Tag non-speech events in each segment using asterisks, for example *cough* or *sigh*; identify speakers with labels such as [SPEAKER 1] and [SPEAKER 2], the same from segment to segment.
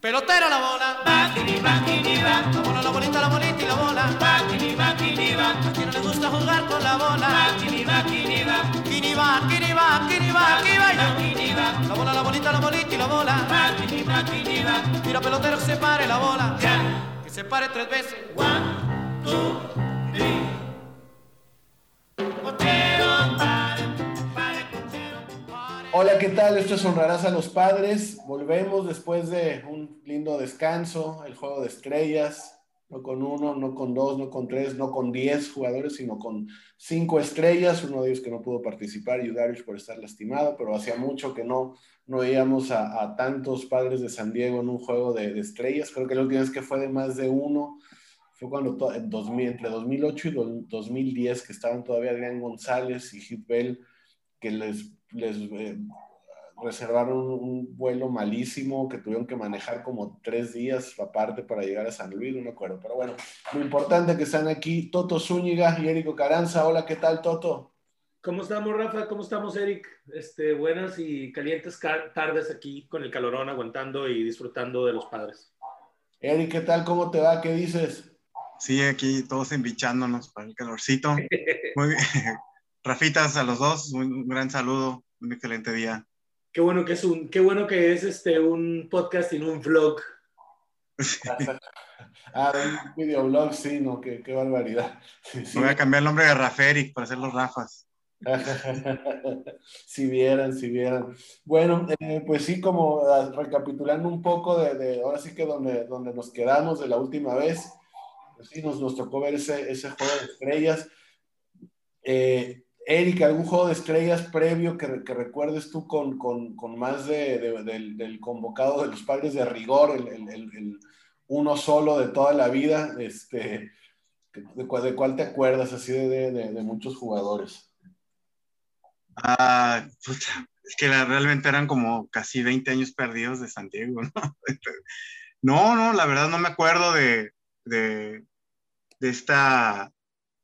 [SPEAKER 1] Pelotera la bola. Va, kini, va. La bola, la bolita, la bolita y la bola. Va, kini, va. A quien no le gusta jugar con la bola. Va, kini, va, kini, va. Kini va, kini va, aquí va yo. La bola, la bolita, la bolita y la bola. Va, kini va. Tira pelotero que se pare la bola. Ya. Que se pare tres veces. One, two,
[SPEAKER 2] Hola, ¿qué tal? Esto es Honrarás a los Padres. Volvemos después de un lindo descanso, el juego de estrellas, no con uno, no con dos, no con tres, no con diez jugadores, sino con cinco estrellas, uno de ellos que no pudo participar, Yudarish por estar lastimado, pero hacía mucho que no, no veíamos a, a tantos padres de San Diego en un juego de, de estrellas. Creo que la última vez que fue de más de uno fue cuando en 2000, entre 2008 y do- 2010, que estaban todavía Adrián González y Hit Bell, que les, les eh, reservaron un, vuelo malísimo que tuvieron que manejar como tres días aparte para llegar a San Luis, no me acuerdo. Pero bueno, lo importante que están aquí Toto Zúñiga y Érico Caranza. Hola, ¿qué tal, Toto?
[SPEAKER 3] ¿Cómo estamos, Rafa? ¿Cómo estamos, Eric? Este, buenas y calientes ca- tardes aquí con el calorón, aguantando y disfrutando de los padres.
[SPEAKER 2] Eric, ¿qué tal? ¿Cómo te va? ¿Qué dices?
[SPEAKER 4] Sí, aquí todos embichándonos para el calorcito. *laughs* Muy bien. Rafitas, a los dos, un un gran saludo, un excelente día.
[SPEAKER 3] Qué bueno que es un, qué bueno que es este un podcast y no un vlog. *laughs*
[SPEAKER 2] Ah, un videoblog, sí, no, qué, qué barbaridad. Sí, sí.
[SPEAKER 4] Voy a cambiar el nombre de Raferic para hacer los Rafas. *laughs*
[SPEAKER 2] si vieran, si vieran. Bueno, eh, pues sí, como ah, recapitulando un poco de, de- ahora sí que donde, donde nos quedamos de la última vez, pues sí, nos, nos tocó ver ese, ese juego de estrellas. Eh, Eric, ¿algún juego de estrellas previo que, recuerdes tú con, con, con más de, de- del, convocado de los padres de rigor, el, el- el- uno solo de toda la vida? Este, ¿de, cuál, de cuál te acuerdas así de, de- muchos jugadores?
[SPEAKER 4] Ah, puta, es que la- realmente eran como casi 20 años perdidos de San Diego, ¿no? *laughs* No, no, la verdad no me acuerdo de, de, de esta,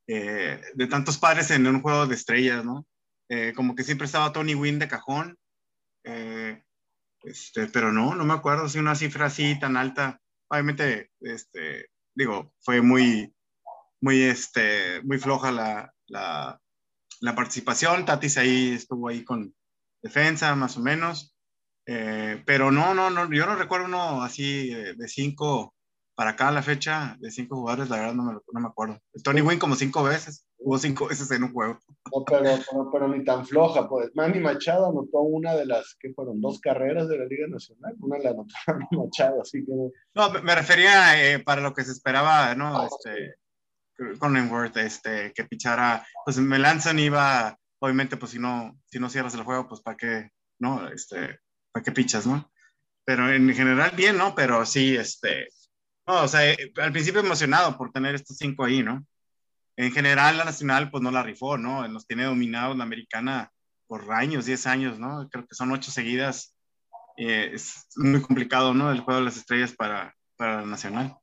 [SPEAKER 4] eh, de tantos padres en un juego de estrellas, ¿no? Eh, como que siempre estaba Tony Wynn de cajón, eh, este, pero no, no me acuerdo si una cifra así tan alta. Obviamente, este, digo, fue muy, muy, este, muy floja la, la, la participación. Tatis ahí estuvo ahí con defensa, más o menos. Pero no, no, no, yo no recuerdo uno así de cinco para acá la fecha, de cinco jugadores, la verdad no me, no me acuerdo. Tony Wynn como cinco veces, hubo cinco veces en un juego.
[SPEAKER 2] No, pero, pero, pero ni tan floja, pues. Manny Machado anotó una de las que fueron dos carreras de la Liga Nacional. Una la anotó *laughs* Manny Machado, así que no.
[SPEAKER 4] Me- me refería eh, para lo que se esperaba, ¿no?
[SPEAKER 2] Ah,
[SPEAKER 4] Este, Cronenworth, este, que pichara, pues Melanson iba, obviamente, pues si no, si no cierras el juego, pues para qué, ¿no? Este, para qué pichas, ¿no? Pero en general bien, ¿no? Pero sí, este, no, o sea, eh, al principio emocionado por tener estos cinco ahí, ¿no? En general la nacional, pues no la rifó, ¿no? Nos tiene dominados la americana por años, 10 años, ¿no? Creo que son ocho seguidas. Eh, es muy complicado, ¿no? El juego de las estrellas para, para la nacional.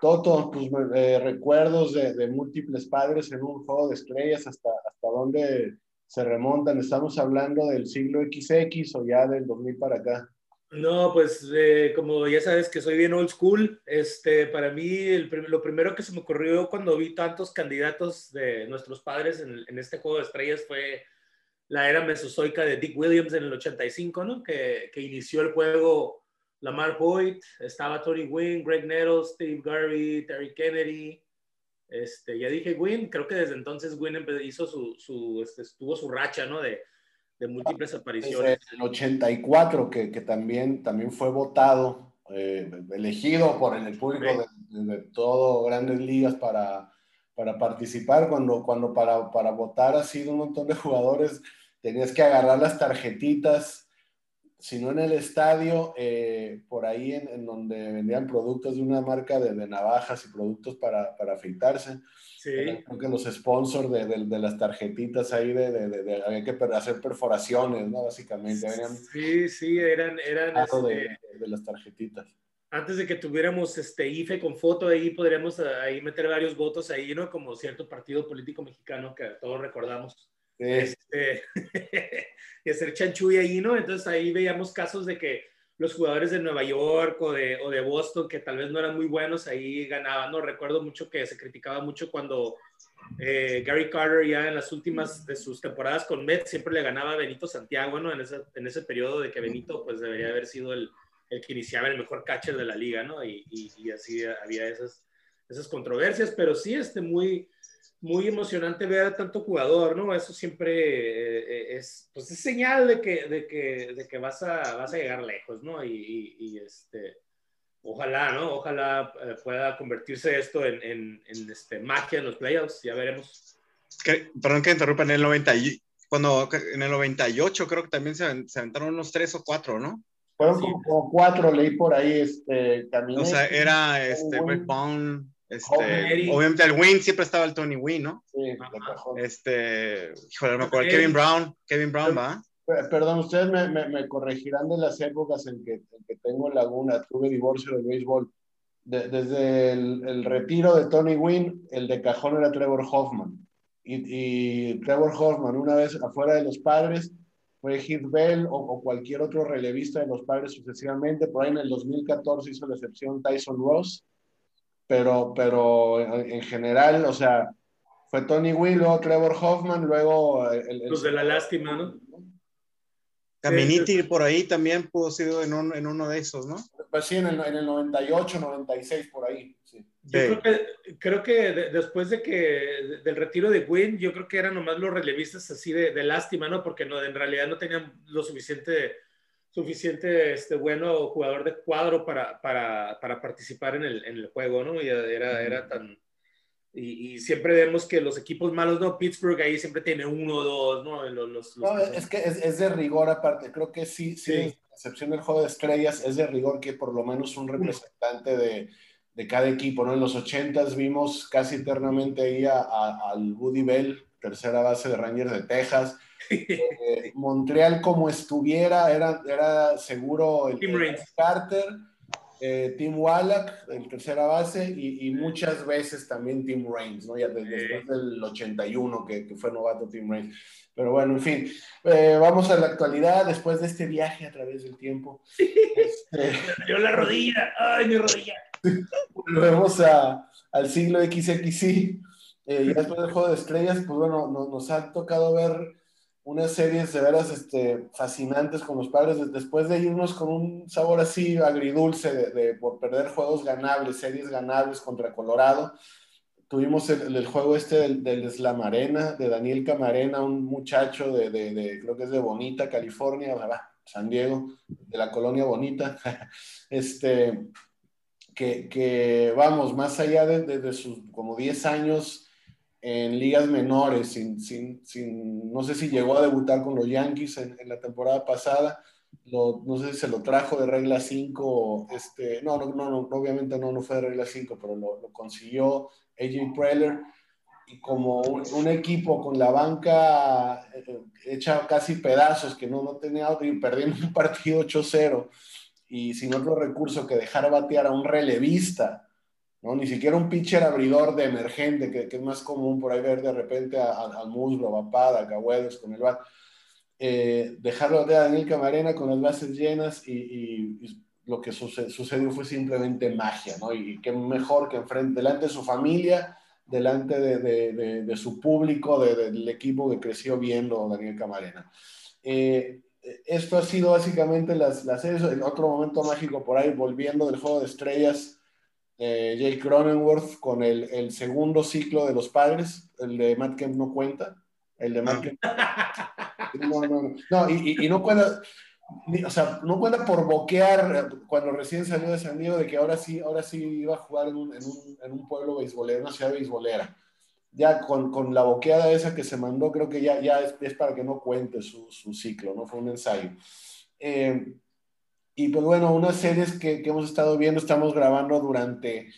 [SPEAKER 2] Toto, tus eh, recuerdos de, de múltiples padres en un juego de estrellas, hasta, hasta dónde se remontan. ¿Estamos hablando del siglo XX o ya del 2000 para acá?
[SPEAKER 3] No, pues eh, como ya sabes que soy bien old school, este, para mí el lo primero que se me ocurrió cuando vi tantos candidatos de nuestros padres en, este juego de estrellas fue la era mesozoica de Dick Williams en el 85, ¿no? Que, inició el juego Lamar Boyd, estaba Tony Gwynn, Greg Nettles, Steve Garvey, Terry Kennedy. Este, ya dije Gwynn, creo que desde entonces empe- hizo su, su este, su racha, ¿no? De, de múltiples
[SPEAKER 2] Desde
[SPEAKER 3] apariciones.
[SPEAKER 2] el 84, que, que también, también fue votado, eh, elegido por el público de, de, de todo Grandes Ligas para, para participar, cuando, cuando para, para votar así de un montón de jugadores tenías que agarrar las tarjetitas, si no en el estadio, eh, por ahí en, en, donde vendían productos de una marca de, de navajas y productos para, para afeitarse.
[SPEAKER 3] Sí.
[SPEAKER 2] Creo que los sponsors de, de, de, las tarjetitas ahí de, de, había que hacer perforaciones, ¿no? Básicamente.
[SPEAKER 3] Sí, sí, eran... eran
[SPEAKER 2] este, de, las tarjetitas.
[SPEAKER 3] Antes de que tuviéramos este IFE con foto ahí, podríamos ahí meter varios votos ahí, ¿no? Como cierto partido político mexicano que todos recordamos. Este, *laughs* y hacer chanchuy ahí, ¿no? Entonces ahí veíamos casos de que los jugadores de Nueva York o de, o de Boston, que tal vez no eran muy buenos, ahí ganaban, ¿no? Recuerdo mucho que se criticaba mucho cuando eh, Gary Carter ya en las últimas de sus temporadas con Mets siempre le ganaba a Benito Santiago, ¿no? En ese, en ese periodo de que Benito pues debería haber sido el, el que iniciaba el mejor catcher de la liga, ¿no? Y, y, y así había esas, esas controversias, pero sí, este, muy, muy emocionante ver a tanto jugador, ¿no? Eso siempre eh, es, pues es señal de que, de que, de que vas, a, vas a llegar lejos, ¿no? Y, y este, ojalá, ¿no? Ojalá eh, pueda convertirse esto en, en, en, este, magia en los playoffs, ya veremos.
[SPEAKER 4] Que, perdón que interrumpa, en el 90, cuando, en el 98 creo que también se, se aventaron unos tres o cuatro, ¿no?
[SPEAKER 2] Fueron sí. como, cuatro, leí por ahí, este,
[SPEAKER 4] caminé, O sea, era este, Bond, este, obviamente el Win siempre estaba el Tony Win, ¿no?
[SPEAKER 2] Sí, de cajón.
[SPEAKER 4] Este, híjole, me acuerdo, Kevin Brown, Kevin Brown, ¿va?
[SPEAKER 2] Perdón, ustedes me, me, me, corregirán de las épocas en que, en que tengo laguna, tuve divorcio del béisbol. De, desde el, el, retiro de Tony Wynn, el de cajón era Trevor Hoffman. Y, y Trevor Hoffman, una vez afuera de los padres, fue Heath Bell o, o, cualquier otro relevista de los padres sucesivamente. Por ahí en el 2014 hizo la excepción Tyson Ross pero, pero en general, o sea, fue Tony Will, luego Trevor Hoffman, luego... El, el,
[SPEAKER 3] Los de la lástima, ¿no?
[SPEAKER 4] Caminiti sí, por ahí también pudo ser en, un, en, uno de esos, ¿no?
[SPEAKER 2] Pues sí, en el, en el 98, 96, por ahí, sí.
[SPEAKER 3] Yo sí. creo que, creo que de, después de que, de, del retiro de Wynn, yo creo que eran nomás los relevistas así de, de lástima, ¿no? Porque no, en realidad no tenían lo suficiente suficiente este, bueno jugador de cuadro para, para, para participar en el, en el, juego, ¿no? Y era, era tan... Y, y, siempre vemos que los equipos malos, ¿no? Pittsburgh ahí siempre tiene uno o dos, ¿no? Los, los,
[SPEAKER 2] no es que es, es, de rigor aparte, creo que sí, sí, sí. a excepción del juego de estrellas, es de rigor que por lo menos un representante de, de cada equipo, ¿no? En los ochentas vimos casi eternamente ahí a, a, al Woody Bell, tercera base de Rangers de Texas, eh, Montreal como estuviera, era, era seguro el,
[SPEAKER 3] Tim
[SPEAKER 2] el Carter, eh, Tim Wallach, el tercera base, y, y, muchas veces también Tim Raines, ¿no? Ya después del 81 que, que, fue novato Tim Raines. Pero bueno, en fin, eh, vamos a la actualidad después de este viaje a través del tiempo.
[SPEAKER 3] este... *laughs* Yo la rodilla, ay, mi rodilla. *laughs*
[SPEAKER 2] Volvemos a, al siglo XXI. Eh, ya después del juego de estrellas, pues bueno, nos, nos ha tocado ver unas series de veras este, fascinantes con los padres, después de irnos con un sabor así agridulce de, de, por perder juegos ganables, series ganables contra Colorado. Tuvimos el, juego este del, del, Slam Arena, de Daniel Camarena, un muchacho de, de, de creo que es de Bonita, California, San Diego, de la colonia Bonita, *laughs* este, que, que vamos, más allá de sus como 10 años, en ligas menores, sin, sin, sin, no sé si llegó a debutar con los Yankees en, la temporada pasada, lo, no sé si se lo trajo de regla 5, este, no, no, no, obviamente no, no fue de regla 5, pero lo, consiguió AJ Preller, y como un, un, equipo con la banca eh, hecha casi pedazos, que no, no tenía otro, y perdiendo un partido 8-0, y sin otro recurso que dejar batear a un relevista, ¿no? Ni siquiera un pitcher abridor de emergente, que, que, es más común por ahí ver de repente al Muslo, a Papada, a Cahuedes con el bat. Eh, dejarlo de Daniel Camarena con las bases llenas y, y, y lo que suced, sucedió fue simplemente magia, ¿no? Y, y qué mejor que enfrente, delante de su familia, delante de, de, de, de su público, del equipo que creció viendo Daniel Camarena. Eh, esto ha sido básicamente las, las. En otro momento mágico por ahí, volviendo del juego de estrellas, eh, Jake Cronenworth con el, el, segundo ciclo de los padres, el de Matt Kemp no cuenta, el de Matt Kemp. No, no, no, no y, y, y, no cuenta, o sea, no cuenta por boquear cuando recién salió de San Diego de que ahora sí, ahora sí iba a jugar en un, en un, en un pueblo beisbolero, una ciudad beisbolera. Ya con, con, la boqueada esa que se mandó, creo que ya, ya es, es para que no cuente su, su, ciclo, ¿no? Fue un ensayo. Eh, y pues bueno, unas series que, que, hemos estado viendo, estamos grabando durante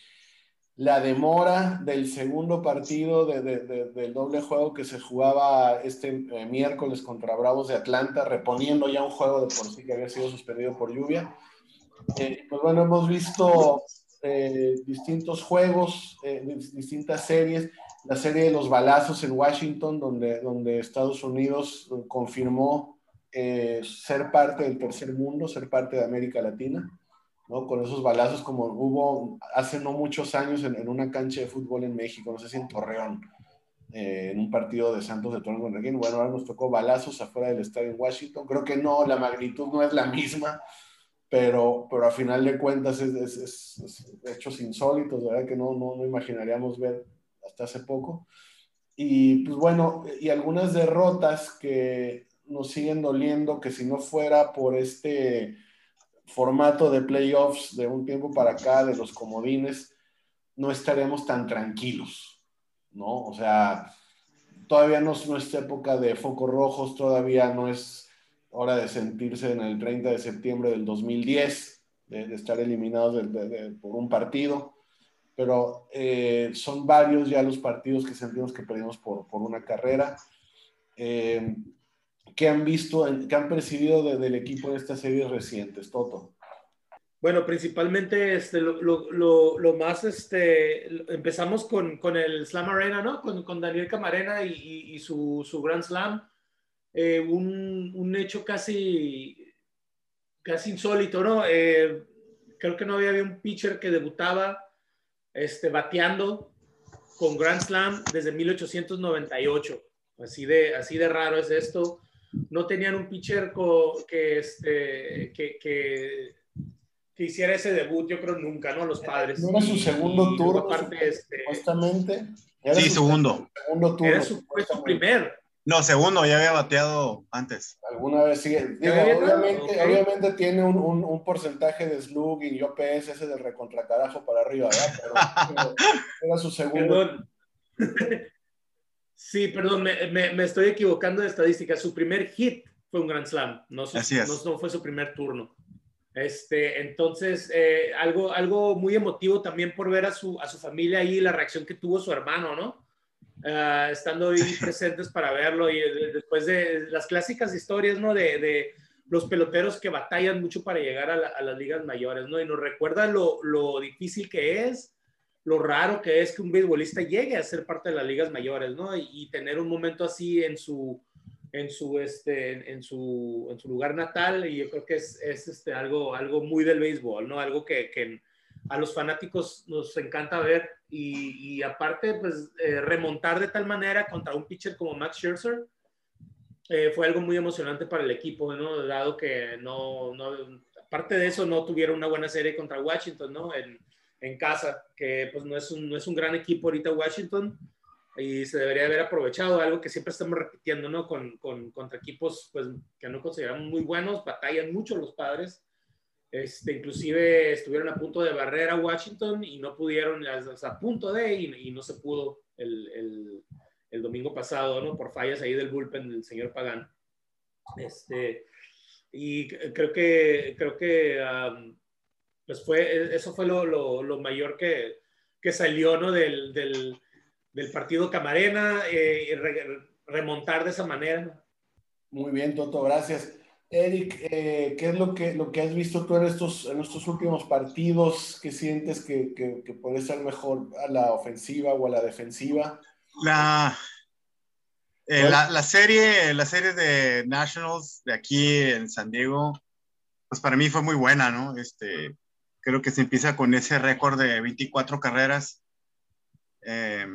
[SPEAKER 2] la demora del segundo partido de, de, de, del doble juego que se jugaba este eh, miércoles contra Bravos de Atlanta, reponiendo ya un juego de por sí que había sido suspendido por lluvia. Eh, pues bueno, hemos visto eh, distintos juegos, eh, distintas series. La serie de los balazos en Washington, donde, donde Estados Unidos confirmó eh, ser parte del tercer mundo, ser parte de América Latina, ¿no? Con esos balazos como hubo hace no muchos años en, una cancha de fútbol en México, no sé si en Torreón, eh, en un partido de Santos de Torreón con. Bueno, ahora nos tocó balazos afuera del estadio en Washington. Creo que no, la magnitud no es la misma, pero, pero a final de cuentas es, es, es, hechos insólitos, ¿verdad? Que no, no, no imaginaríamos ver hasta hace poco. Y pues bueno, y algunas derrotas que nos siguen doliendo, que si no fuera por este formato de playoffs de un tiempo para acá, de los comodines, no estaremos tan tranquilos, ¿no? O sea, todavía no es nuestra época de focos rojos, todavía no es hora de sentirse en el 30 de septiembre del 2010, de, estar eliminados por un partido, pero eh, son varios ya los partidos que sentimos que perdimos por, por una carrera. Eh, ¿Qué han visto, qué han percibido del equipo en estas series recientes, Toto?
[SPEAKER 3] Bueno, principalmente este, lo, lo, lo, más, este, empezamos con, con, el Slam Arena, ¿no? Con, con Daniel Camarena y, y, su, su, Grand Slam. Eh, un, un, hecho casi, casi insólito, ¿no? Eh, creo que no había, había un pitcher que debutaba este, bateando con Grand Slam desde 1898. Así de, así de raro es esto no tenían un pitcher que, este, que, que, hiciera ese debut, yo creo nunca, ¿no? Los padres.
[SPEAKER 2] No era su segundo turno, aparte, este, supuestamente.
[SPEAKER 4] sí, segundo.
[SPEAKER 2] Segundo turno.
[SPEAKER 3] Era su, primer.
[SPEAKER 4] No, segundo, ya había bateado antes.
[SPEAKER 2] Alguna vez sí. obviamente, obviamente, tiene un, un, porcentaje de slug y OPS ese del recontracarajo para arriba, ¿verdad? Pero, *laughs* era su segundo. *laughs*
[SPEAKER 3] Sí, perdón, me, estoy equivocando de estadística. Su primer hit fue un Grand Slam, no, no, fue su primer turno. Este, entonces, eh, algo, algo muy emotivo también por ver a su, a su familia ahí, la reacción que tuvo su hermano, ¿no? Ah, estando ahí presentes para verlo y después de las clásicas historias, ¿no? De, de los peloteros que batallan mucho para llegar a, a, las ligas mayores, ¿no? Y nos recuerda lo, lo difícil que es lo raro que es que un beisbolista llegue a ser parte de las ligas mayores, ¿no? Y, tener un momento así en su, en su, este, en su, en su lugar natal, y yo creo que es, es este, algo, algo muy del béisbol, ¿no? Algo que, que a los fanáticos nos encanta ver, y, y aparte, pues, eh, remontar de tal manera contra un pitcher como Max Scherzer, eh, fue algo muy emocionante para el equipo, ¿no? Dado que no, no, aparte de eso, no tuvieron una buena serie contra Washington, ¿no? En, en casa, que pues no es un, no es un gran equipo ahorita Washington y se debería haber aprovechado algo que siempre estamos repitiendo, ¿no? Con, con, contra equipos pues que no consideramos muy buenos, batallan mucho los padres. Este, inclusive estuvieron a punto de barrer a Washington y no pudieron, a punto de, y, y no se pudo el, el, el, domingo pasado, ¿no? Por fallas ahí del bullpen del señor Pagán. Este, y creo que, creo que pues fue, e, eso fue lo, lo, lo mayor que, que, salió ¿no? del, del, del partido Camarena, eh, y remontar de esa manera.
[SPEAKER 2] Muy bien, Toto, gracias. Eric, eh, ¿qué es lo que, lo que has visto tú en estos, en estos últimos partidos? ¿Qué sientes que, que, que, puede ser mejor a la ofensiva o a la defensiva?
[SPEAKER 4] La, eh, la, la, serie, la serie de Nationals de aquí en San Diego, pues para mí fue muy buena, ¿no? Este, creo que se empieza con ese récord de 24 carreras, eh,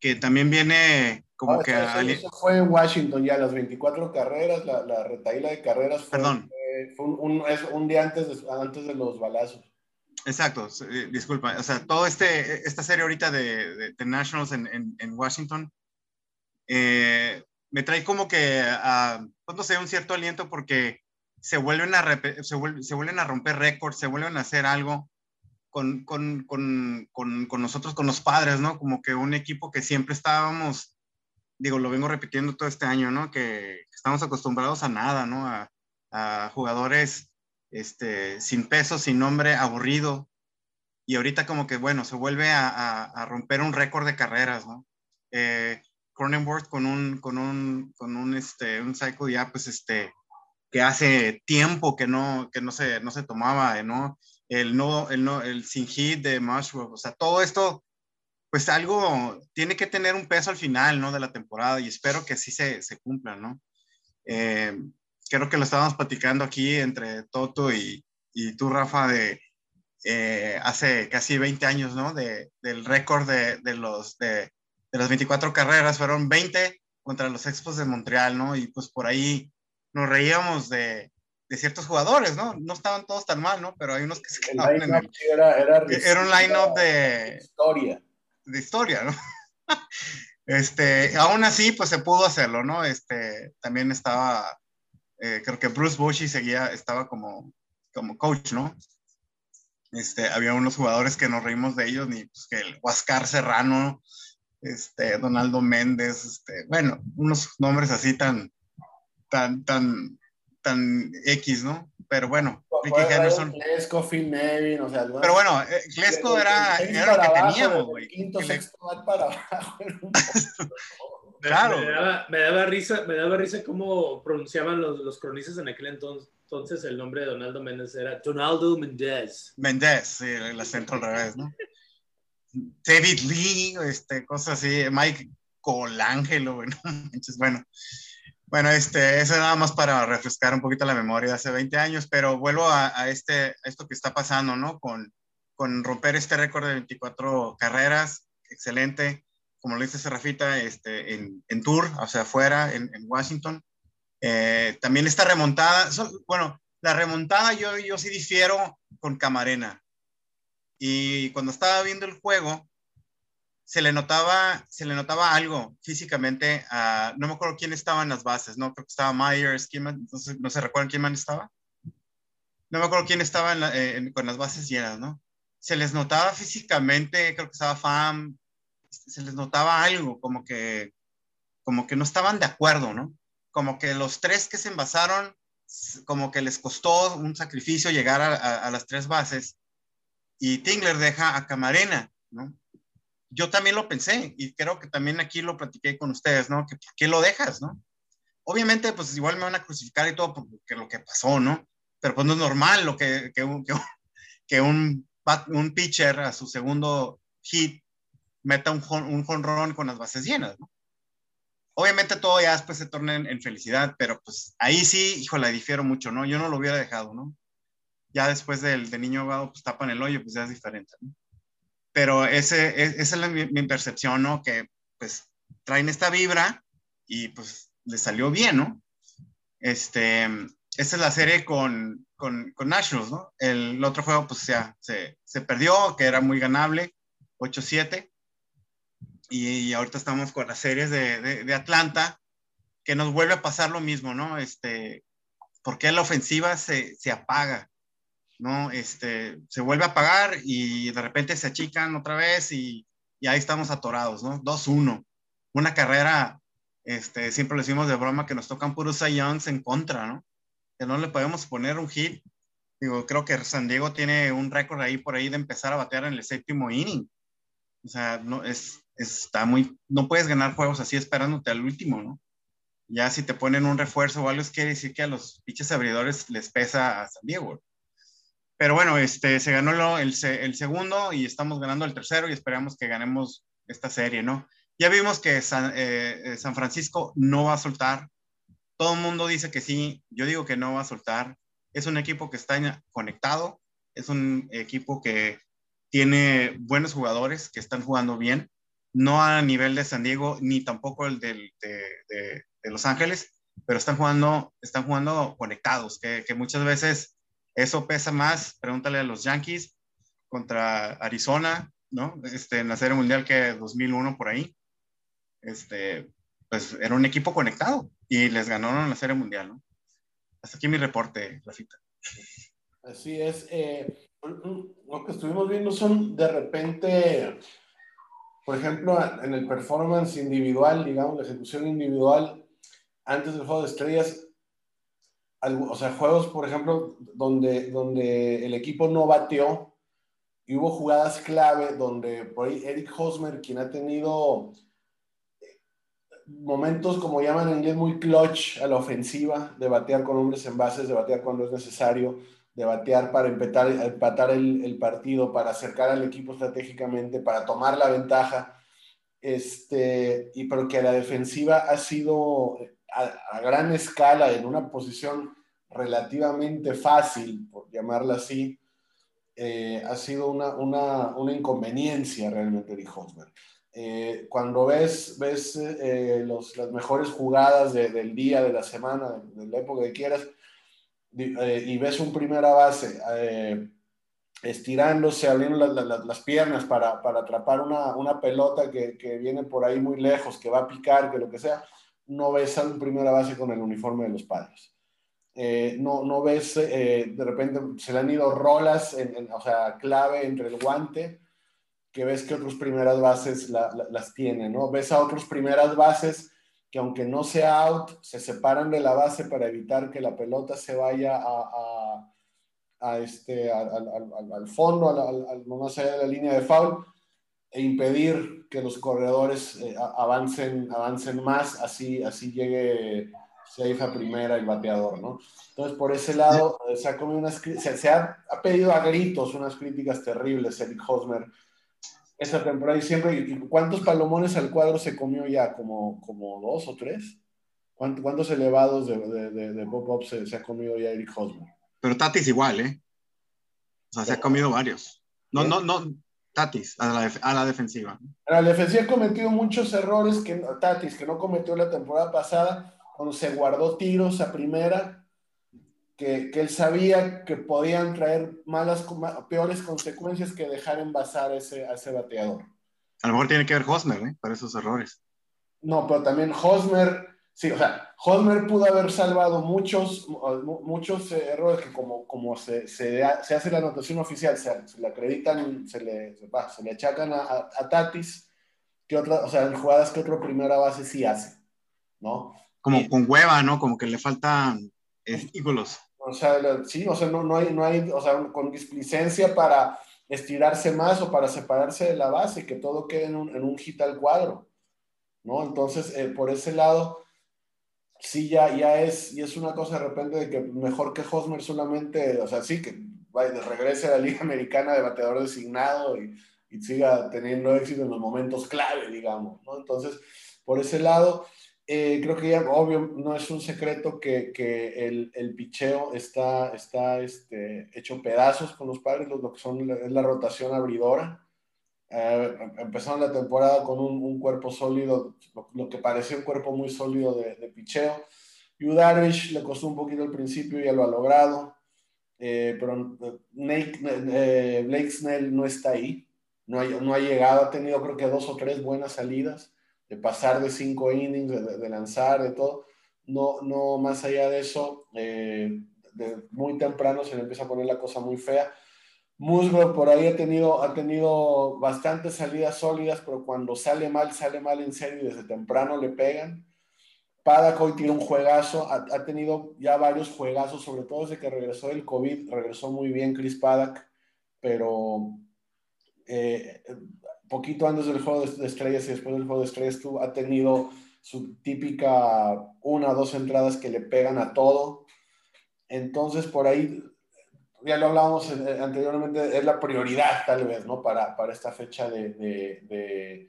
[SPEAKER 4] que también viene como ah, que...
[SPEAKER 2] Eso, fue en Washington ya, las 24 carreras, la, la retaíla de carreras fue,
[SPEAKER 4] Perdón.
[SPEAKER 2] fue un, un, día antes de, antes de los balazos.
[SPEAKER 4] Exacto, eh, disculpa, o sea, toda este, esta serie ahorita de, de, Nationals en, en, en Washington eh, me trae como que, a, pues no sé, un cierto aliento porque se vuelven a, se, se vuelven a romper récords, se vuelven a hacer algo con, con, con, con, nosotros, con los padres, ¿no? Como que un equipo que siempre estábamos, digo, lo vengo repitiendo todo este año, ¿no? Que estamos acostumbrados a nada, ¿no? A, jugadores este, sin peso, sin nombre, aburrido. Y ahorita como que, bueno, se vuelve a, romper un récord de carreras, ¿no? Eh, con un, con un, con un, este, un cycle ya, pues, este, que hace tiempo que no, que no, se, no se tomaba, ¿no? El, no, el, no, el sin hit de Mushroom, o sea, todo esto, pues algo tiene que tener un peso al final, ¿no? De la temporada y espero que sí se, se cumpla, ¿no? Eh, creo que lo estábamos platicando aquí entre Toto y, y tú, Rafa, de eh, hace casi 20 años, ¿no? De, del récord de, de, los, de, de, las 24 carreras, fueron 20 contra los Expos de Montreal, ¿no? Y pues por ahí nos reíamos de, de ciertos jugadores, ¿no? No estaban todos tan mal, ¿no? Pero hay unos que se quedaban en el...
[SPEAKER 2] Era, era,
[SPEAKER 4] era un line-up de...
[SPEAKER 2] Historia.
[SPEAKER 4] De historia, ¿no? *laughs* este, aún así, pues se pudo hacerlo, ¿no? Este, también estaba, eh, creo que Bruce Bushy seguía, estaba como, como coach, ¿no? Este, había unos jugadores que nos reímos de ellos, ni pues, que el Huascar Serrano, este, Donaldo Méndez, este, bueno, unos nombres así tan, tan, tan, tan X, ¿no? Pero bueno,
[SPEAKER 2] Ricky Henderson. Glesko, Phil Nevin, o sea,
[SPEAKER 4] Pero bueno, eh, Glesko era, era lo que abajo, teníamos, güey.
[SPEAKER 2] Quinto, le... sexto para abajo. *laughs*
[SPEAKER 4] claro.
[SPEAKER 3] Me daba, me daba, risa, me daba risa cómo pronunciaban los, los cronistas en aquel entonces. Entonces el nombre de Donaldo Méndez era Donaldo Méndez.
[SPEAKER 4] Méndez, sí, el acento al revés, ¿no? David Lee, este, cosas así, Mike Colangelo, *laughs* bueno, bueno, bueno, este, eso nada más para refrescar un poquito la memoria de hace 20 años, pero vuelvo a, a este, esto que está pasando, ¿no? Con, con romper este récord de 24 carreras, excelente, como lo dice Serafita, este, en, en tour, o sea, afuera, en, en Washington. Eh, también esta remontada, bueno, la remontada yo, yo sí difiero con Camarena. Y cuando estaba viendo el juego, se le notaba, se le notaba algo físicamente. Uh, no me acuerdo quién estaba en las bases, ¿no? Creo que estaba Myers, ¿quién más? No, sé, no se recuerdan quién más estaba. No me acuerdo quién estaba en la, con las bases llenas, ¿no? Se les notaba físicamente, creo que estaba FAM, se les notaba algo, como que, como que no estaban de acuerdo, ¿no? Como que los tres que se envasaron, como que les costó un sacrificio llegar a, a, a las tres bases. Y Tingler deja a Camarena, ¿no? Yo también lo pensé y creo que también aquí lo platiqué con ustedes, ¿no? Que ¿Por qué lo dejas, no? Obviamente, pues igual me van a crucificar y todo porque lo que pasó, ¿no? Pero pues no es normal lo que, que, que, que un, un pitcher a su segundo hit meta un, un jonrón con las bases llenas, ¿no? Obviamente todo ya después se torna en, en, felicidad, pero pues ahí sí, híjole, difiero mucho, ¿no? Yo no lo hubiera dejado, ¿no? Ya después del, del niño ahogado, pues tapan el hoyo, pues ya es diferente, ¿no? Pero ese, esa es la, mi, mi, percepción, ¿no? Que pues traen esta vibra y pues le salió bien, ¿no? Este, esta es la serie con, con, con Nationals, ¿no? El, otro juego pues ya se, se perdió, que era muy ganable, 8-7. Y, y, ahorita estamos con las series de, de, de, Atlanta, que nos vuelve a pasar lo mismo, ¿no? Este, porque la ofensiva se, se apaga. ¿No? Este, se vuelve a apagar y de repente se achican otra vez y, y ahí estamos atorados, ¿no? 2-1. Una carrera, este, siempre le decimos de broma que nos tocan puros Youngs en contra, ¿no? Que no le podemos poner un hit. Digo, creo que San Diego tiene un récord ahí por ahí de empezar a batear en el séptimo inning. O sea, no, es, está muy, no puedes ganar juegos así esperándote al último, ¿no? Ya si te ponen un refuerzo o algo, es quiere decir que a los pinches abridores les pesa a San Diego. Pero bueno, este, se ganó el, segundo y estamos ganando el tercero y esperamos que ganemos esta serie, ¿no? Ya vimos que San, eh, San Francisco no va a soltar. Todo el mundo dice que sí, yo digo que no va a soltar. Es un equipo que está conectado, es un equipo que tiene buenos jugadores que están jugando bien, no a nivel de San Diego ni tampoco el de, Los Ángeles, pero están jugando, están jugando conectados, que muchas veces eso pesa más, pregúntale a los Yankees contra Arizona, ¿no? Este, en la Serie Mundial que 2001 por ahí. Este, pues era un equipo conectado y les ganaron la Serie Mundial, ¿no? Hasta aquí mi reporte, Rafita.
[SPEAKER 2] Así es. Eh, lo que estuvimos viendo son de repente, por ejemplo, en el performance individual, digamos, la ejecución individual, antes del juego de estrellas, o sea, juegos, por ejemplo, donde, donde el equipo no bateó y hubo jugadas clave donde por ahí Eric Hosmer, quien ha tenido eh, momentos, como llaman en inglés, muy clutch a la ofensiva, de batear con hombres en bases, de batear cuando es necesario, de batear para empatar, empatar el, el partido, para acercar al equipo estratégicamente, para tomar la ventaja, este, y pero que la defensiva ha sido a, gran escala en una posición relativamente fácil, por llamarla así, eh, ha sido una, una, una, inconveniencia realmente de Hosmer. Eh, cuando ves, ves eh, los, las mejores jugadas del día, de la semana, de, la época que quieras, y ves un primera base estirándose, abriendo las piernas para, para atrapar una, una pelota que, que, viene por ahí muy lejos, que va a picar, que lo que sea, no ves a primera base con el uniforme de los padres. Eh, no, no ves, eh, de repente se le han ido rolas, en, o sea, clave entre el guante, que ves que otros primeras bases las tienen, ¿no? Ves a otros primeras bases que aunque no sea out, se separan de la base para evitar que la pelota se vaya a, a, este, al, fondo, al, más allá de la línea de foul, e impedir que los corredores eh, avancen, avancen más, así, así llegue safe a primera el bateador, ¿no? Entonces, por ese lado, eh, se ha, unas, se, ha, ha, pedido a gritos unas críticas terribles Eric Hosmer esa temporada y siempre, ¿cuántos palomones al cuadro se comió ya? ¿Como, como dos o tres? ¿Cuántos, elevados de, de, de, pop-up se, se, ha comido ya Eric Hosmer?
[SPEAKER 4] Pero Tatis igual, ¿eh? O sea, se ha comido varios. No, no, no, Tatis, a la, a la defensiva.
[SPEAKER 2] A la defensiva ha cometido muchos errores que Tatis, que no cometió la temporada pasada, cuando se guardó tiros a primera, que, que él sabía que podían traer malas, peores consecuencias que dejar envasar ese, a ese bateador.
[SPEAKER 4] A lo mejor tiene que ver Hosmer, ¿eh? Para esos errores.
[SPEAKER 2] No, pero también Hosmer, sí, o sea, Hosmer pudo haber salvado muchos, muchos eh, errores que como, como se, se, se, hace la anotación oficial, se, se le acreditan, se le, se, le achacan a, a, Tatis, que otra, o sea, en jugadas que otro primera base sí hace, ¿no?
[SPEAKER 4] Como con hueva, ¿no? Como que le faltan estímulos.
[SPEAKER 2] O sea, sí, o sea, no, no, hay, no hay, o sea, con displicencia para estirarse más o para separarse de la base, que todo quede en un, en un hit al cuadro, ¿no? Entonces, eh, por ese lado, sí ya, ya es, y es una cosa de repente de que mejor que Hosmer solamente, o sea, sí, que vaya, regrese a la Liga Americana de bateador designado y, siga teniendo éxito en los momentos clave, digamos, ¿no? Entonces, por ese lado, eh, creo que ya, obvio, no es un secreto que, que el, el, picheo está, está este, hecho pedazos con los padres, lo, lo que son es la rotación abridora. Eh, empezaron la temporada con un, un cuerpo sólido, lo, que parecía un cuerpo muy sólido de, de picheo. Yu Darvish le costó un poquito al principio y ya lo ha logrado. Eh, pero eh, Nate, eh, Blake Snell no está ahí, no ha, no ha, llegado, ha tenido creo que dos o tres buenas salidas, de pasar de cinco innings, de, de lanzar, de todo. No, no más allá de eso, de muy temprano se le empieza a poner la cosa muy fea. Musgrove por ahí ha tenido, ha tenido bastantes salidas sólidas, pero cuando sale mal, sale mal en serio y desde temprano le pegan. Paddock hoy tiene un juegazo, ha, ha, tenido ya varios juegazos, sobre todo desde que regresó del COVID, regresó muy bien Chris Paddock, pero eh, poquito antes del juego de, estrellas y después del juego de estrellas tú, ha tenido su típica una o dos entradas que le pegan a todo. Entonces por ahí ya lo hablábamos anteriormente, es la prioridad tal vez, ¿no? Para, para esta fecha de, de, de,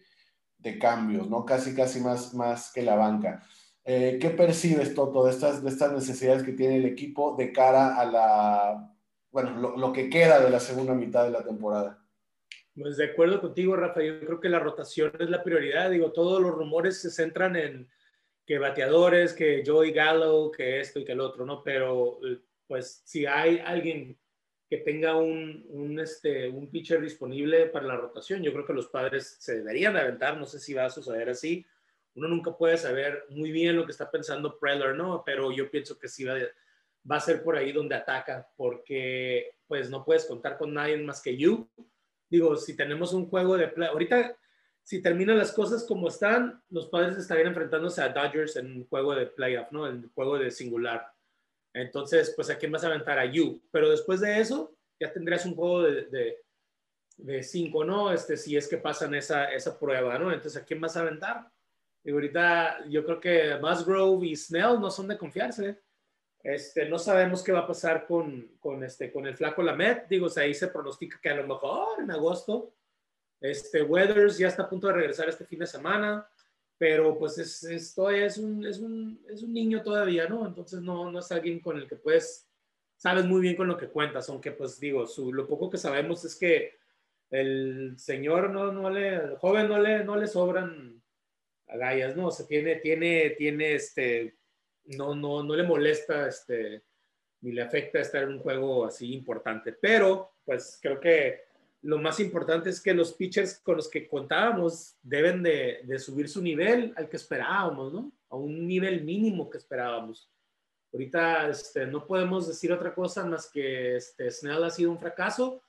[SPEAKER 2] de, cambios, ¿no? Casi, casi más, más que la banca. Eh, ¿Qué percibes, Toto, de estas, de estas necesidades que tiene el equipo de cara a la, bueno, lo, lo, que queda de la segunda mitad de la temporada?
[SPEAKER 3] Pues de acuerdo contigo, Rafa, yo creo que la rotación es la prioridad. Digo, todos los rumores se centran en que bateadores, que Joey Gallo, que esto y que el otro, ¿no? Pero pues si hay alguien tenga un, un, este, un pitcher disponible para la rotación. Yo creo que los padres se deberían aventar, no sé si va a suceder así. Uno nunca puede saber muy bien lo que está pensando Preller, ¿no? Pero yo pienso que sí va, va a ser por ahí donde ataca, porque pues no puedes contar con nadie más que you. Digo, si tenemos un juego de play, ahorita si terminan las cosas como están, los padres estarían enfrentándose a Dodgers en un juego de playoff, ¿no? En juego de singular. Entonces, pues a quién vas a aventar a You. Pero después de eso, ya tendrías un juego de, de, de cinco, ¿no? Este, si es que pasan esa, esa prueba, ¿no? Entonces, ¿a quién vas a aventar? Y ahorita yo creo que Musgrove y Snell no son de confiarse. Este, no sabemos qué va a pasar con, con, este, con el flaco Lamet. Digo, o ahí se pronostica que a lo mejor en agosto, este, Weathers ya está a punto de regresar este fin de semana pero pues es, es, todavía es un, es, un, es un niño todavía, ¿no? Entonces no, no es alguien con el que puedes, sabes muy bien con lo que cuentas, aunque pues digo, su, lo poco que sabemos es que el señor no, no le, el joven no le, no le sobran agallas, ¿no? O sea, tiene, tiene, tiene, este, no, no, no le molesta, este, ni le afecta estar en un juego así importante, pero pues creo que lo más importante es que los pitchers con los que contábamos deben de, de, subir su nivel al que esperábamos, ¿no? A un nivel mínimo que esperábamos. Ahorita este, no podemos decir otra cosa más que este, Snell ha sido un fracaso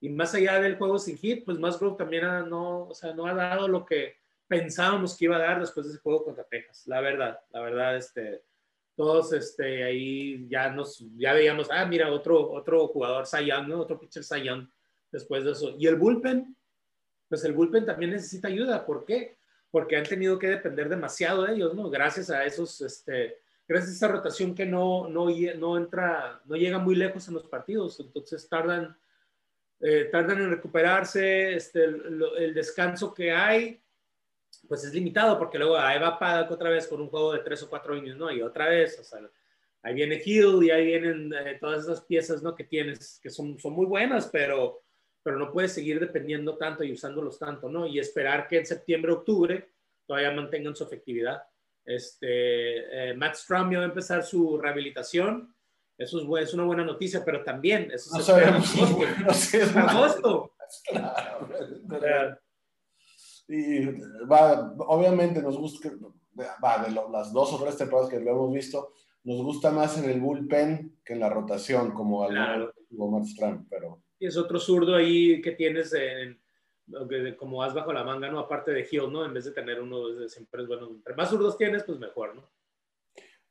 [SPEAKER 3] y más allá del juego sin hit, pues Musgrove también ha, no, o sea, no ha dado lo que pensábamos que iba a dar después de ese juego contra Texas. La verdad, la verdad, este, todos este, ahí ya nos, ya veíamos, ah, mira, otro, otro jugador, Cy ¿no? Otro pitcher Cy después de eso. Y el bullpen, pues el bullpen también necesita ayuda. ¿Por qué? Porque han tenido que depender demasiado de ellos, ¿no? Gracias a esos, este, gracias a esa rotación que no, no, no entra, no llega muy lejos en los partidos. Entonces tardan, eh, tardan en recuperarse, este, el, el, descanso que hay, pues es limitado, porque luego ahí va Paddock otra vez con un juego de tres o cuatro años, ¿no? Y otra vez, o sea, ahí viene Hill y ahí vienen eh, todas esas piezas, ¿no? Que tienes, que son, son muy buenas, pero pero no puedes seguir dependiendo tanto y usándolos tanto, ¿no? Y esperar que en septiembre, octubre todavía mantengan su efectividad. Este, eh, Matt Strum ya va a empezar su rehabilitación. Eso es, es una buena noticia, pero también eso
[SPEAKER 2] no sabemos *laughs*
[SPEAKER 3] en agosto.
[SPEAKER 2] Claro. y va, obviamente nos gusta, va, de las dos o tres temporadas que lo hemos visto, nos gusta más en el bullpen que en la rotación, como, claro. Matt Strum, pero
[SPEAKER 3] y es otro zurdo ahí que tienes en, como vas bajo la manga, ¿no? Aparte de Hill, ¿no? En vez de tener uno, siempre es bueno. Entre más zurdos tienes, pues mejor, ¿no?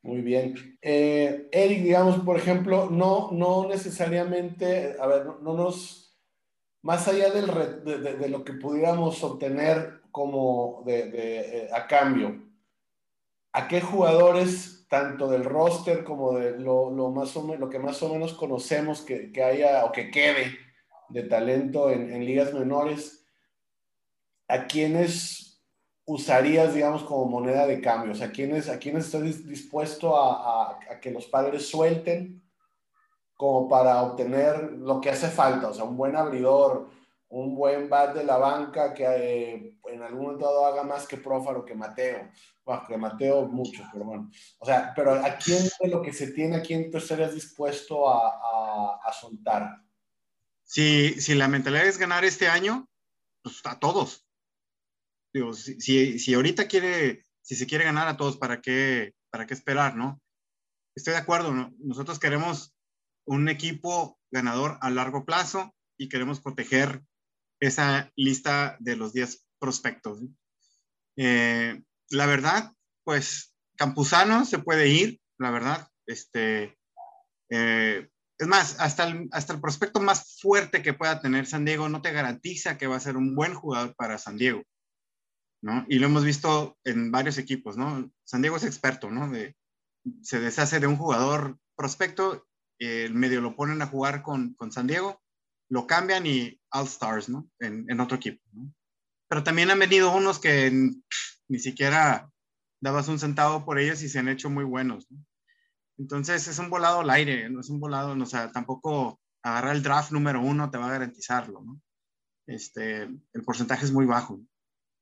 [SPEAKER 2] Muy bien. Eh, Eric, digamos, por ejemplo, no, no necesariamente, a ver, no, nos, más allá del de, lo que pudiéramos obtener como de, eh, a cambio, ¿a qué jugadores tanto del roster como de lo, lo, más lo que más o menos conocemos que, que, haya o que quede de talento en, ligas menores, ¿a quiénes usarías, digamos, como moneda de cambio? O sea, ¿a quiénes, a quiénes estás dispuesto a, a, que los padres suelten como para obtener lo que hace falta? O sea, un buen abridor, un buen bat de la banca que eh, en algún momento haga más que Prófaro que Mateo. Bueno, que Mateo mucho, pero bueno. O sea, pero ¿a quién de lo que se tiene, a quién tú estarías dispuesto a, a, a soltar?
[SPEAKER 4] Si, si, la mentalidad es ganar este año, pues a todos. Digo, si, si, si, ahorita quiere, si se quiere ganar a todos, ¿para qué, para qué esperar, no? Estoy de acuerdo, ¿no? nosotros queremos un equipo ganador a largo plazo y queremos proteger esa lista de los 10 prospectos. Eh, la verdad, pues Campuzano se puede ir, la verdad. Este, eh, es más, hasta el, hasta el prospecto más fuerte que pueda tener San Diego no te garantiza que va a ser un buen jugador para San Diego. ¿no? Y lo hemos visto en varios equipos, ¿no? San Diego es experto, ¿no? De, se deshace de un jugador prospecto, el medio lo ponen a jugar con, con San Diego lo cambian y All Stars, ¿no? En, otro equipo, ¿no? Pero también han venido unos que ni siquiera dabas un centavo por ellos y se han hecho muy buenos, ¿no? Entonces es un volado al aire, no es un volado, o sea, tampoco agarrar el draft número uno te va a garantizarlo, ¿no? Este, el porcentaje es muy bajo.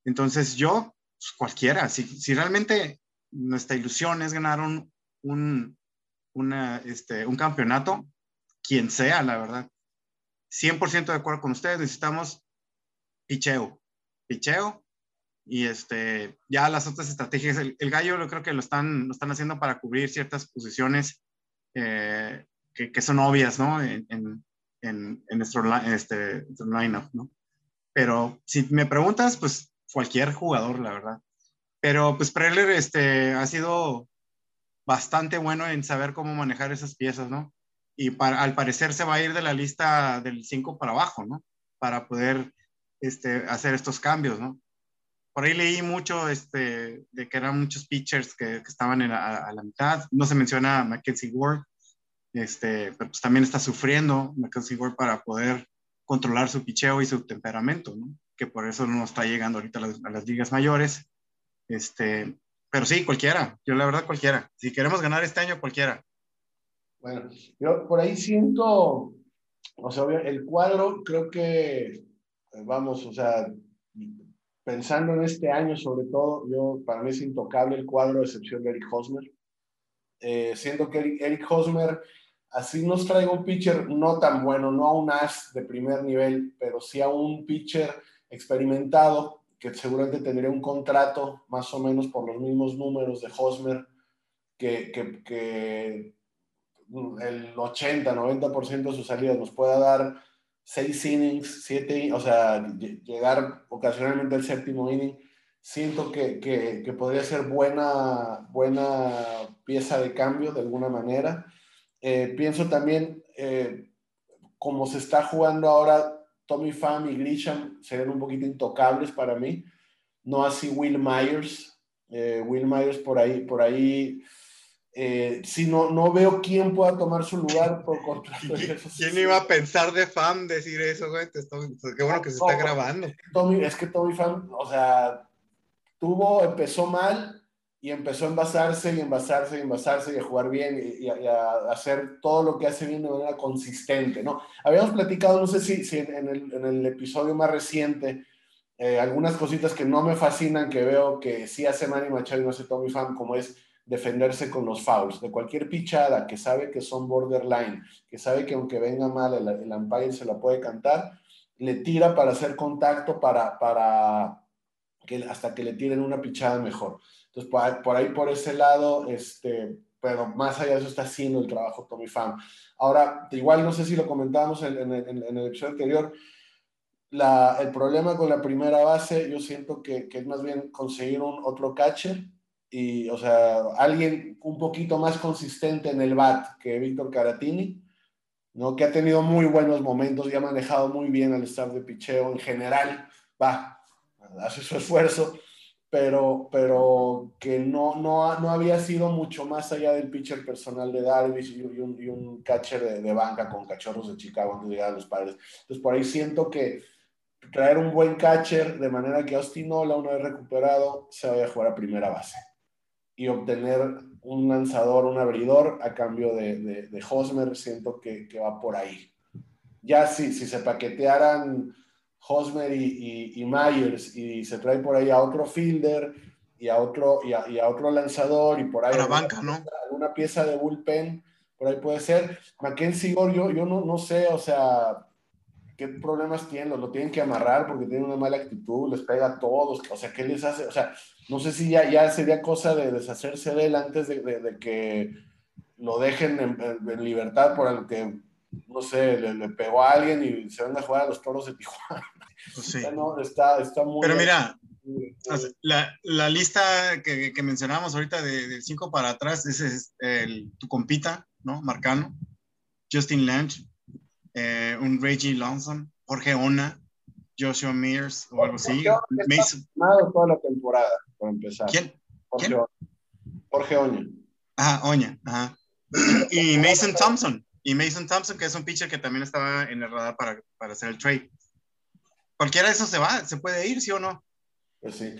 [SPEAKER 4] Entonces yo, pues cualquiera, si, realmente nuestra ilusión es ganar un, un, este, un campeonato, quien sea, la verdad, 100% de acuerdo con ustedes, necesitamos picheo, picheo y este, ya las otras estrategias, el, gallo yo creo que lo están, lo están haciendo para cubrir ciertas posiciones eh, que, que, son obvias, ¿no? En, en, en, nuestro, este, line-up, ¿no? Pero si me preguntas, pues cualquier jugador, la verdad. Pero pues Preller este, ha sido bastante bueno en saber cómo manejar esas piezas, ¿no? Y para, al parecer se va a ir de la lista del 5 para abajo, ¿no? Para poder este, hacer estos cambios, ¿no? Por ahí leí mucho este, de que eran muchos pitchers que, que estaban en la, a, la mitad. No se menciona Mackenzie Ward, este, pero pues también está sufriendo Mackenzie Ward para poder controlar su picheo y su temperamento, ¿no? Que por eso no está llegando ahorita a las, a las ligas mayores. Este, pero sí, cualquiera. Yo la verdad cualquiera. Si queremos ganar este año, cualquiera.
[SPEAKER 2] Bueno, yo por ahí siento, o sea, el cuadro creo que, vamos, o sea, pensando en este año sobre todo, yo, para mí es intocable el cuadro, a excepción de Eric Hosmer. Eh, siento que Eric, Hosmer, así nos traiga un pitcher no tan bueno, no a un as de primer nivel, pero sí a un pitcher experimentado, que seguramente tendría un contrato más o menos por los mismos números de Hosmer, que, que el 80, 90% de sus salidas nos pueda dar seis innings, siete, o sea, llegar ocasionalmente al séptimo inning, siento que, que, podría ser buena, buena pieza de cambio de alguna manera. Eh, pienso también, eh, como se está jugando ahora, Tommy Pham y Grisham serían un poquito intocables para mí, no así Will Myers. Eh, Will Myers por ahí, por ahí eh, si no, no veo quién pueda tomar su lugar por contrato. *laughs*
[SPEAKER 4] ¿Quién iba a pensar de fan decir eso, güey? Qué bueno que se está grabando.
[SPEAKER 2] es que Tommy Fan, o sea, tuvo, empezó mal y empezó a envasarse y envasarse y envasarse y a jugar bien y, a, hacer todo lo que hace bien de manera consistente, ¿no? Habíamos platicado, no sé si, si en, el, en, el, episodio más reciente, eh, algunas cositas que no me fascinan, que veo que sí hace Manny Machado y no hace Tommy Fan, como es defenderse con los fouls, de cualquier pichada que sabe que son borderline, que sabe que aunque venga mal el, el umpire se la puede cantar, le tira para hacer contacto para, para que hasta que le tiren una pichada mejor. Entonces, por ahí, por, ese lado, este, pero más allá de eso está haciendo el trabajo Tommy Pham. Ahora, igual no sé si lo comentábamos en, en, en el episodio anterior, la, el problema con la primera base, yo siento que, que es más bien conseguir un otro catcher y, o sea, alguien un poquito más consistente en el bat que Víctor Caratini, ¿no? Que ha tenido muy buenos momentos y ha manejado muy bien al staff de picheo en general, va, hace su esfuerzo, pero, pero que no, no, no había sido mucho más allá del pitcher personal de Darvish y, un, y un, catcher de, de, banca con cachorros de Chicago antes de llegar a los padres. Entonces, por ahí siento que traer un buen catcher de manera que Austin Ola, una vez recuperado, se vaya a jugar a primera base y obtener un lanzador, un abridor a cambio de, de, Hosmer, siento que, que, va por ahí. Ya si, si se paquetearan Hosmer y, y, Myers y se trae por ahí a otro fielder y a otro, y a, y a otro lanzador y por ahí
[SPEAKER 4] una banca, ¿no?
[SPEAKER 2] Una pieza de bullpen, por ahí puede ser. Mackenzie Gore, yo, yo no, no sé, o sea, ¿qué problemas tienen? Lo tienen que amarrar porque tienen una mala actitud, les pega a todos, o sea, ¿qué les hace? O sea, no sé si ya, ya sería cosa de deshacerse de él antes de, de, que lo dejen en, libertad por el que, no sé, le, pegó a alguien y se van a jugar a los toros de Tijuana.
[SPEAKER 4] Pues sí. *laughs*
[SPEAKER 2] está, está, muy...
[SPEAKER 4] Pero mira, la, la, lista que, que mencionábamos ahorita del 5 para atrás, ese es el, tu compita, ¿no? Marcano, Justin Lange, eh, un Reggie Lawson, Jorge Ona, Joshua Mears o algo así.
[SPEAKER 2] Mason. toda la temporada, por empezar.
[SPEAKER 4] ¿Quién?
[SPEAKER 2] Jorge, ¿Quién? Jorge Oña.
[SPEAKER 4] Ajá, Oña, ajá. Y Mason Thompson. Y Mason Thompson, que es un pitcher que también estaba en el radar para, para hacer el trade. Cualquiera de esos se va, se puede ir, ¿sí o no?
[SPEAKER 2] Pues sí.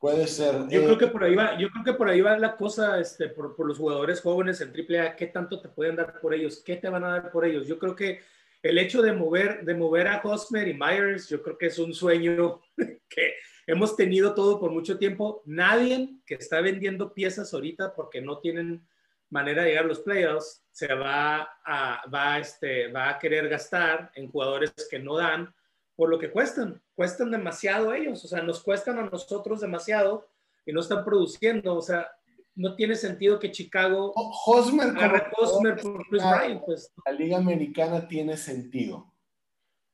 [SPEAKER 2] Puede ser.
[SPEAKER 3] Yo creo eh, que por ahí va, yo creo que por ahí va la cosa, este, por, por los jugadores jóvenes en AAA, ¿qué tanto te pueden dar por ellos? ¿Qué te van a dar por ellos? Yo creo que el hecho de mover, de mover a Hosmer y Myers, yo creo que es un sueño *laughs* que hemos tenido todo por mucho tiempo. Nadie que está vendiendo piezas ahorita porque no tienen manera de llegar a los playoffs se va a, va, este, va a querer gastar en jugadores que no dan por lo que cuestan. Cuestan demasiado ellos, o sea, nos cuestan a nosotros demasiado y no están produciendo. O sea, no tiene sentido que Chicago
[SPEAKER 2] Hosmer,
[SPEAKER 3] Hosmer por Chris Bryant, pues.
[SPEAKER 2] La liga americana tiene sentido.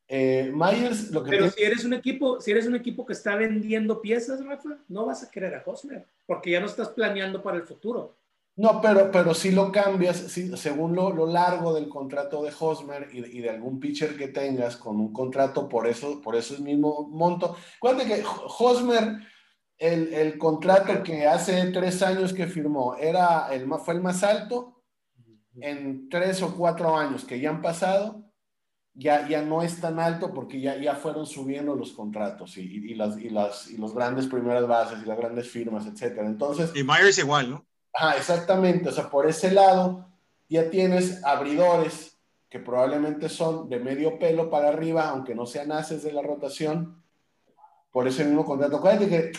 [SPEAKER 2] Eh, Myers, lo que
[SPEAKER 3] Pero si eres un equipo, si eres un equipo que está vendiendo piezas, Rafa, no vas a querer a Hosmer, porque ya no estás planeando para el futuro.
[SPEAKER 2] No, pero, pero si lo cambias, si, según lo, lo, largo del contrato de Hosmer y, y, de algún pitcher que tengas con un contrato por eso, por eso mismo monto. Acuérdate que Hosmer el, el, contrato que hace tres años que firmó era el, fue el más alto en tres o cuatro años que ya han pasado ya, ya no es tan alto porque ya, ya fueron subiendo los contratos y, y, las, y, las, y los grandes primeras bases y las grandes firmas, etcétera. Entonces,
[SPEAKER 4] y Myers igual, ¿no?
[SPEAKER 2] Ah, exactamente. O sea, por ese lado ya tienes abridores que probablemente son de medio pelo para arriba, aunque no sean haces de la rotación, por ese mismo contrato. Acuérdate que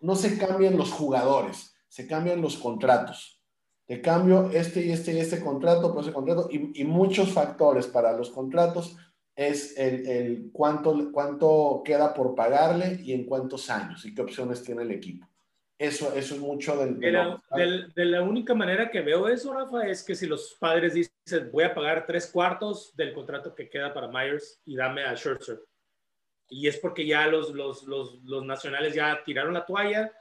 [SPEAKER 2] no se cambian los jugadores, se cambian los contratos. De cambio, este y este y este contrato, pues ese contrato, y, y muchos factores para los contratos es el, el, cuánto, cuánto queda por pagarle y en cuántos años y qué opciones tiene el equipo. Eso, eso es mucho del...
[SPEAKER 3] De la, de, de la, única manera que veo eso, Rafa, es que si los padres dicen, voy a pagar tres cuartos del contrato que queda para Myers y dame a Scherzer. Y es porque ya los, los, los, los nacionales ya tiraron la toalla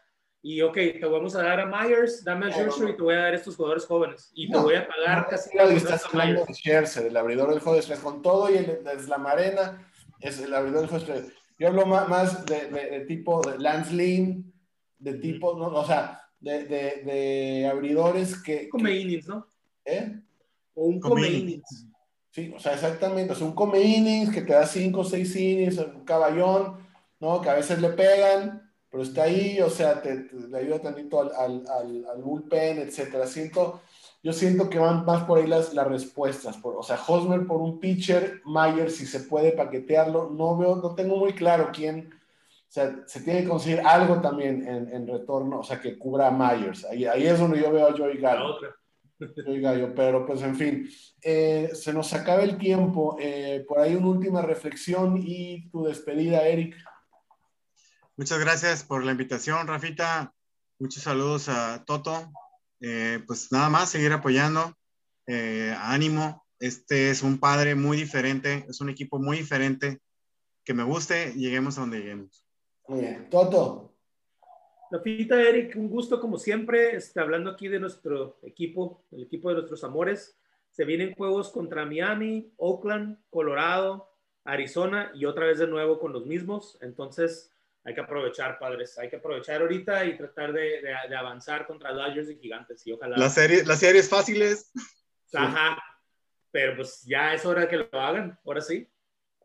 [SPEAKER 3] y, ok, te vamos a dar a Myers, dame a Scherzer y te voy a dar a estos jugadores jóvenes. Y
[SPEAKER 2] no,
[SPEAKER 3] te voy a pagar
[SPEAKER 2] no,
[SPEAKER 3] casi...
[SPEAKER 2] Claro, estás hablando de Scherzer, el abridor del juego de con todo y el, el Slamarena es el abridor del juego de Yo hablo más, más de, de, de, tipo de Lance Lynn, de tipo, ¿no? o sea, de, de, de abridores que...
[SPEAKER 3] Come
[SPEAKER 2] que,
[SPEAKER 3] innings, ¿no?
[SPEAKER 2] ¿Eh?
[SPEAKER 3] O un come, come innings.
[SPEAKER 2] Sí, o sea, exactamente. O sea, un come innings que te da 5 o 6 innings, un caballón, ¿no? Que a veces le pegan, pero está ahí, o sea, te, le ayuda tantito al, al, bullpen, etcétera. Siento, yo siento que van más por ahí las, las respuestas. Por, o sea, Hosmer por un pitcher, Myers si se puede paquetearlo. No veo, no tengo muy claro quién o sea, se tiene que conseguir algo también en, en retorno, o sea, que cubra a Myers. Ahí, ahí, es donde yo veo a Joey Gallo. Joey Gallo, pero pues en fin, eh, se nos acaba el tiempo. Eh, por ahí una última reflexión y tu despedida, Eric.
[SPEAKER 4] Muchas gracias por la invitación, Rafita. Muchos saludos a Toto. Eh, pues nada más, seguir apoyando. ánimo. Este es un padre muy diferente, es un equipo muy diferente. Que me guste, lleguemos a donde lleguemos.
[SPEAKER 2] Muy bien. Toto.
[SPEAKER 3] Rafita, Eric, un gusto como siempre, este, hablando aquí de nuestro equipo, el equipo de nuestros amores. Se vienen juegos contra Miami, Oakland, Colorado, Arizona y otra vez de nuevo con los mismos. Entonces hay que aprovechar, padres. Hay que aprovechar ahorita y tratar de, de, de avanzar contra Dodgers y Gigantes. Y ojalá.
[SPEAKER 4] Las series, las series fáciles.
[SPEAKER 3] Ajá. Pero pues ya es hora de que lo hagan. Ahora sí.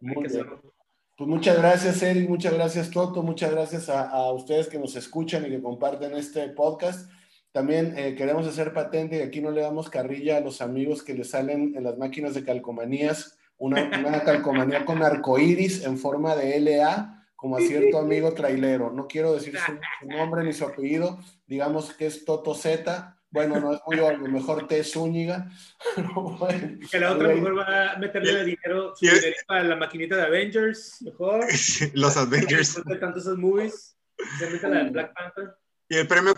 [SPEAKER 2] Muy hay que hacerlo. Pues muchas gracias, Eric, muchas gracias, Toto, muchas gracias a, a, ustedes que nos escuchan y que comparten este podcast. También eh, queremos hacer patente y aquí no le damos carrilla a los amigos que le salen en las máquinas de calcomanías, una, una *laughs* calcomanía con arcoíris en forma de LA, como a cierto amigo trailero. No quiero decir su, su nombre ni su apellido, digamos que es Toto Z, bueno, no es muy obvio, mejor T. Zúñiga. *laughs*
[SPEAKER 3] bueno, que la otra mejor va a meterle dinero, su dinero para la maquinita de Avengers, mejor. *laughs*
[SPEAKER 4] Los Avengers.
[SPEAKER 3] De tantos esos movies. Se mete la de Black Panther.
[SPEAKER 4] Y el premio.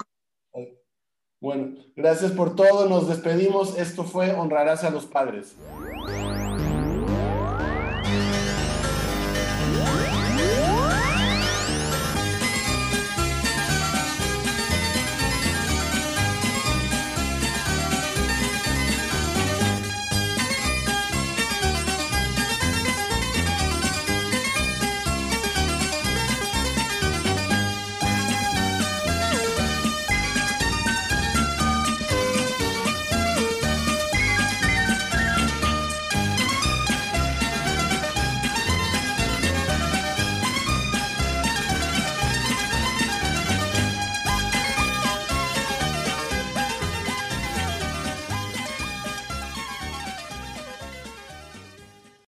[SPEAKER 2] Bueno, gracias por todo. Nos despedimos. Esto fue Honrarás a los Padres.